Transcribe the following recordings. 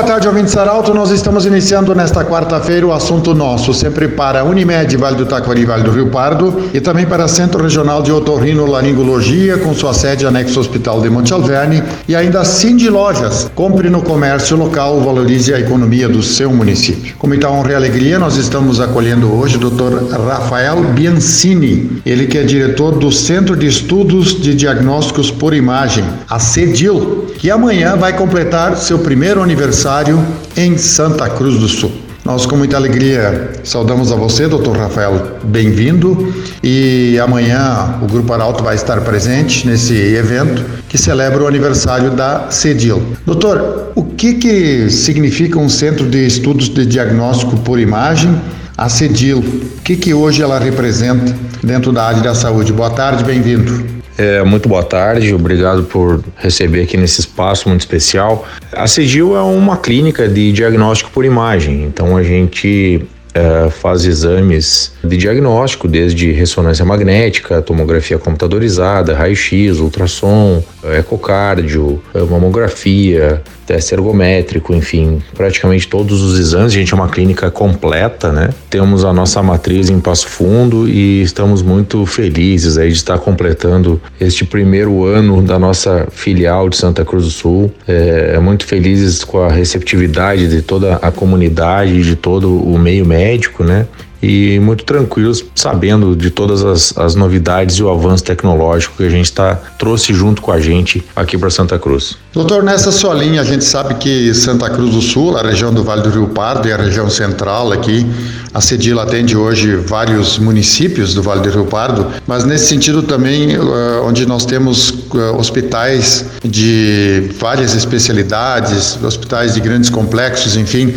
Boa tarde, ouvinte Saralto. Nós estamos iniciando nesta quarta-feira o assunto nosso, sempre para Unimed, Vale do Taquari, Vale do Rio Pardo, e também para Centro Regional de Otorrino Laringologia, com sua sede anexo Hospital de Monte Alverne, e ainda Cindy Lojas. Compre no comércio local, valorize a economia do seu município. Com muita honra e alegria, nós estamos acolhendo hoje o Dr. Rafael Biancini, ele que é diretor do Centro de Estudos de Diagnósticos por Imagem, a CEDIL, que amanhã vai completar seu primeiro aniversário aniversário em Santa Cruz do Sul. Nós, com muita alegria, saudamos a você, doutor Rafael, bem-vindo. E amanhã o Grupo Arauto vai estar presente nesse evento que celebra o aniversário da CEDIL. Doutor, o que, que significa um centro de estudos de diagnóstico por imagem, a CEDIL? O que, que hoje ela representa dentro da área da saúde? Boa tarde, bem-vindo. É, muito boa tarde, obrigado por receber aqui nesse espaço muito especial. A Cegil é uma clínica de diagnóstico por imagem, então a gente é, faz exames de diagnóstico, desde ressonância magnética, tomografia computadorizada, raio-x, ultrassom, ecocardio, mamografia, teste ergométrico, enfim, praticamente todos os exames. A gente é uma clínica completa, né? Temos a nossa matriz em Passo Fundo e estamos muito felizes aí de estar completando este primeiro ano da nossa filial de Santa Cruz do Sul. É, muito felizes com a receptividade de toda a comunidade, de todo o meio médico, né? E muito tranquilos, sabendo de todas as, as novidades e o avanço tecnológico que a gente tá, trouxe junto com a gente aqui para Santa Cruz. Doutor, nessa sua linha, a gente sabe que Santa Cruz do Sul, a região do Vale do Rio Pardo e a região central aqui, a Cedila atende hoje vários municípios do Vale do Rio Pardo, mas nesse sentido também, uh, onde nós temos uh, hospitais de várias especialidades, hospitais de grandes complexos, enfim,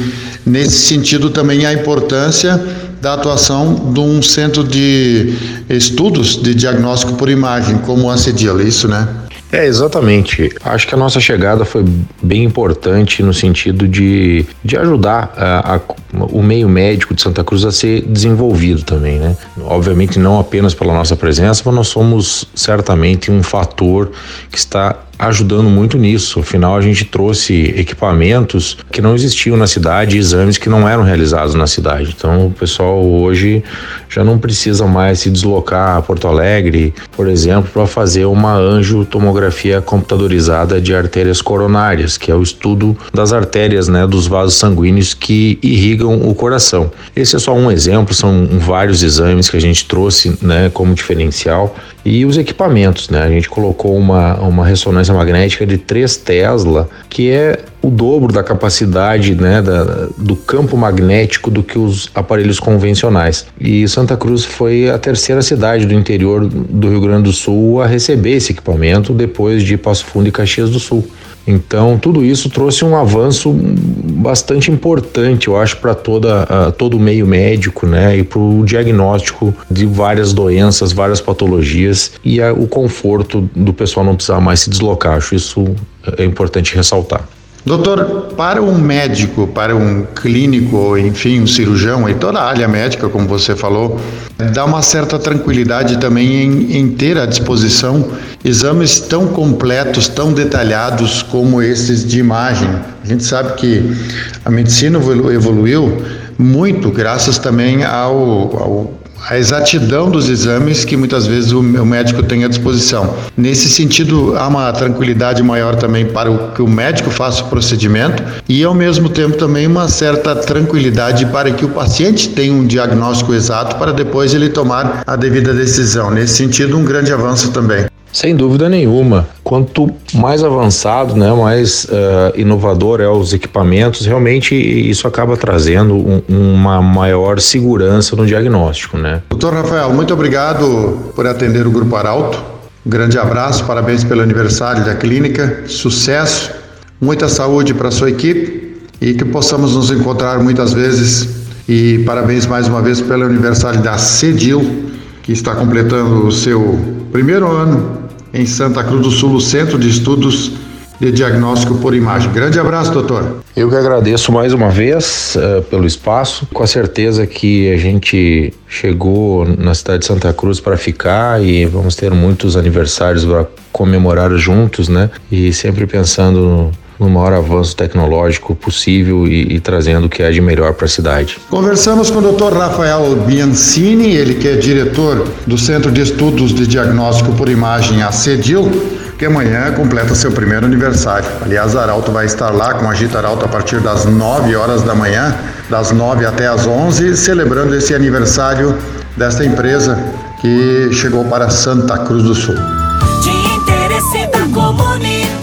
nesse sentido também a importância da atuação de um centro de estudos de diagnóstico por imagem, como a CEDIL, é isso, né? É, exatamente. Acho que a nossa chegada foi bem importante no sentido de, de ajudar a, a, o meio médico de Santa Cruz a ser desenvolvido também, né? Obviamente não apenas pela nossa presença, mas nós somos certamente um fator que está ajudando muito nisso. Afinal, a gente trouxe equipamentos que não existiam na cidade, exames que não eram realizados na cidade. Então, o pessoal hoje já não precisa mais se deslocar a Porto Alegre, por exemplo, para fazer uma angiotomografia computadorizada de artérias coronárias, que é o estudo das artérias, né, dos vasos sanguíneos que irrigam o coração. Esse é só um exemplo, são vários exames que a gente trouxe, né, como diferencial e os equipamentos, né? A gente colocou uma, uma ressonância magnética de 3 Tesla, que é o dobro da capacidade né, da, do campo magnético do que os aparelhos convencionais. E Santa Cruz foi a terceira cidade do interior do Rio Grande do Sul a receber esse equipamento depois de Passo Fundo e Caxias do Sul. Então, tudo isso trouxe um avanço bastante importante, eu acho, para uh, todo o meio médico, né, e para o diagnóstico de várias doenças, várias patologias e o conforto do pessoal não precisar mais se deslocar. Acho isso é importante ressaltar. Doutor, para um médico, para um clínico, enfim, um cirurgião e toda a área médica, como você falou, dá uma certa tranquilidade também em, em ter à disposição exames tão completos, tão detalhados como esses de imagem. A gente sabe que a medicina evoluiu muito graças também ao, ao a exatidão dos exames que muitas vezes o, médico tem à disposição. Nesse sentido, há uma tranquilidade maior também para o, que o médico faça o procedimento e, ao mesmo tempo, também uma certa tranquilidade para que o paciente tenha um diagnóstico exato para depois ele tomar a devida decisão. Nesse sentido, um grande avanço também. Sem dúvida nenhuma. Quanto mais avançado, né, mais uh, inovador é os equipamentos, realmente isso acaba trazendo um, uma maior segurança no diagnóstico, né? Doutor Rafael, muito obrigado por atender o Grupo Arauto. Um grande abraço, parabéns pelo aniversário da clínica, sucesso, muita saúde para sua equipe e que possamos nos encontrar muitas vezes. E parabéns mais uma vez pelo aniversário da CEDIL, que está completando o seu primeiro ano em Santa Cruz do Sul, o Centro de Estudos de Diagnóstico por Imagem. Grande abraço, doutor. Eu que agradeço mais uma vez uh, pelo espaço. Com a certeza que a gente chegou na cidade de Santa Cruz para ficar e vamos ter muitos aniversários para comemorar juntos, né? E sempre pensando no maior avanço tecnológico possível e, e trazendo o que é de melhor para a cidade. Conversamos com o Dr. Rafael Biancini, ele que é diretor do Centro de Estudos de Diagnóstico por Imagem, a CEDIL, que amanhã completa seu primeiro aniversário. Aliás, Arauto vai estar lá com a Agita Arauto a partir das 9 horas da manhã, das 9 até as 11, celebrando esse aniversário desta empresa que chegou para Santa Cruz do Sul. De interesse da comunidade,